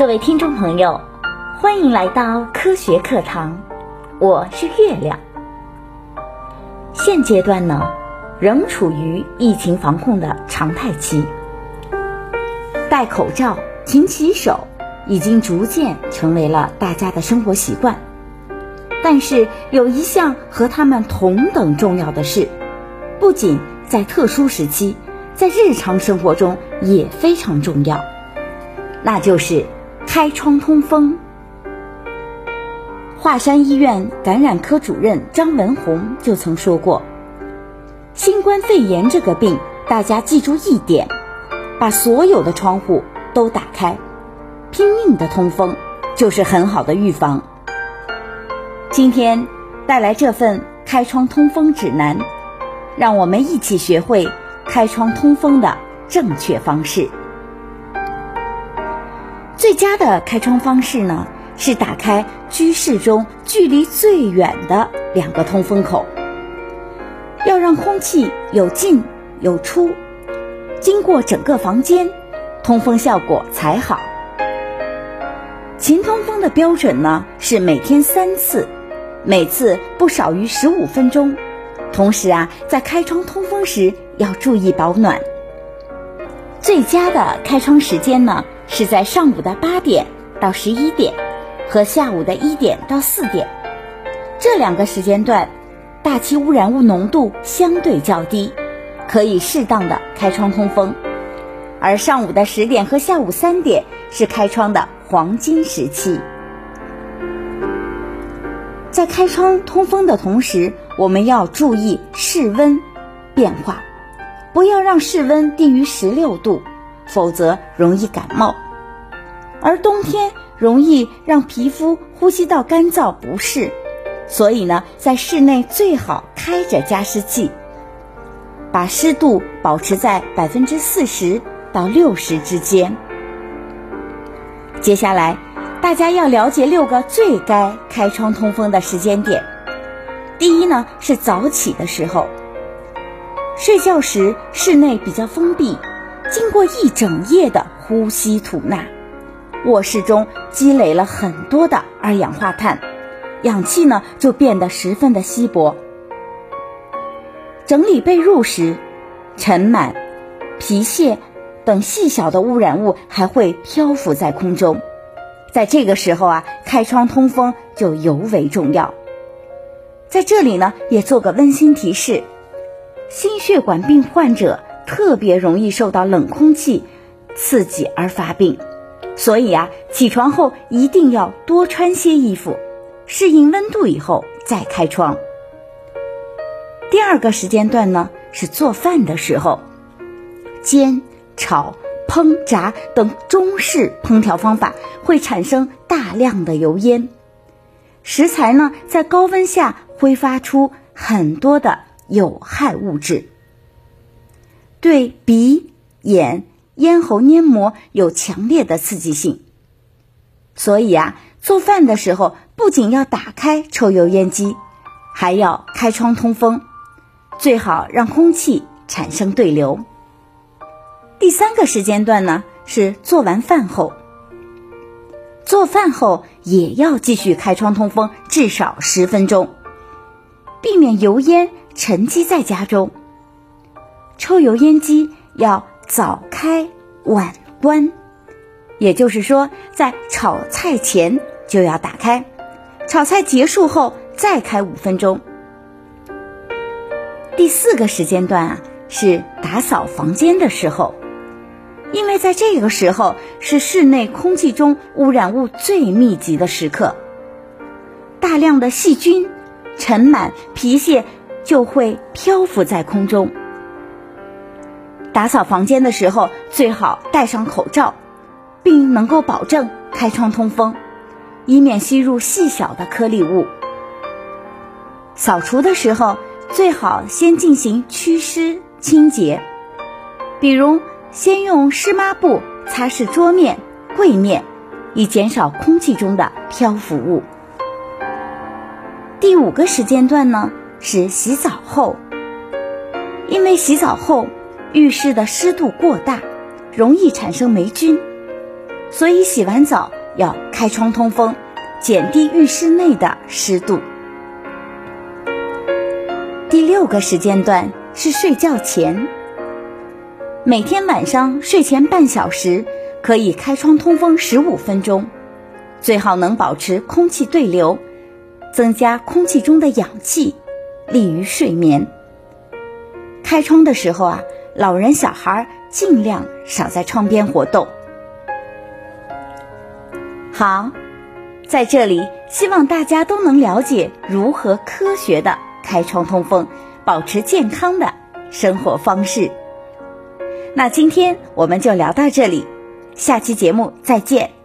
各位听众朋友，欢迎来到科学课堂，我是月亮。现阶段呢，仍处于疫情防控的常态期，戴口罩、勤洗手已经逐渐成为了大家的生活习惯。但是有一项和他们同等重要的事，不仅在特殊时期，在日常生活中也非常重要，那就是开窗通风。华山医院感染科主任张文宏就曾说过：“新冠肺炎这个病，大家记住一点，把所有的窗户都打开，拼命的通风，就是很好的预防。”今天带来这份开窗通风指南，让我们一起学会开窗通风的正确方式。最佳的开窗方式呢，是打开居室中距离最远的两个通风口，要让空气有进有出，经过整个房间，通风效果才好。勤通风的标准呢，是每天三次。每次不少于十五分钟，同时啊，在开窗通风时要注意保暖。最佳的开窗时间呢，是在上午的八点到十一点，和下午的一点到四点。这两个时间段，大气污染物浓度相对较低，可以适当的开窗通风。而上午的十点和下午三点是开窗的黄金时期。在开窗通风的同时，我们要注意室温变化，不要让室温低于十六度，否则容易感冒。而冬天容易让皮肤呼吸道干燥不适，所以呢，在室内最好开着加湿器，把湿度保持在百分之四十到六十之间。接下来。大家要了解六个最该开窗通风的时间点。第一呢是早起的时候，睡觉时室内比较封闭，经过一整夜的呼吸吐纳，卧室中积累了很多的二氧化碳，氧气呢就变得十分的稀薄。整理被褥时，尘螨、皮屑等细小的污染物还会漂浮在空中。在这个时候啊，开窗通风就尤为重要。在这里呢，也做个温馨提示：心血管病患者特别容易受到冷空气刺激而发病，所以啊，起床后一定要多穿些衣服，适应温度以后再开窗。第二个时间段呢，是做饭的时候，煎、炒。烹炸等中式烹调方法会产生大量的油烟，食材呢在高温下挥发出很多的有害物质，对鼻、眼、咽喉黏膜有强烈的刺激性。所以啊，做饭的时候不仅要打开抽油烟机，还要开窗通风，最好让空气产生对流。第三个时间段呢，是做完饭后。做饭后也要继续开窗通风，至少十分钟，避免油烟沉积在家中。抽油烟机要早开晚关，也就是说，在炒菜前就要打开，炒菜结束后再开五分钟。第四个时间段啊，是打扫房间的时候。因为在这个时候是室内空气中污染物最密集的时刻，大量的细菌、尘螨、皮屑就会漂浮在空中。打扫房间的时候最好戴上口罩，并能够保证开窗通风，以免吸入细小的颗粒物。扫除的时候最好先进行祛湿清洁，比如。先用湿抹布擦拭桌面、柜面，以减少空气中的漂浮物。第五个时间段呢是洗澡后，因为洗澡后浴室的湿度过大，容易产生霉菌，所以洗完澡要开窗通风，减低浴室内的湿度。第六个时间段是睡觉前，每天晚上睡前半小时可以开窗通风十五分钟，最好能保持空气对流，增加空气中的氧气，利于睡眠。开窗的时候啊，老人小孩尽量少在窗边活动。好，在这里希望大家都能了解如何科学的开窗通风，保持健康的生活方式。那今天我们就聊到这里，下期节目再见。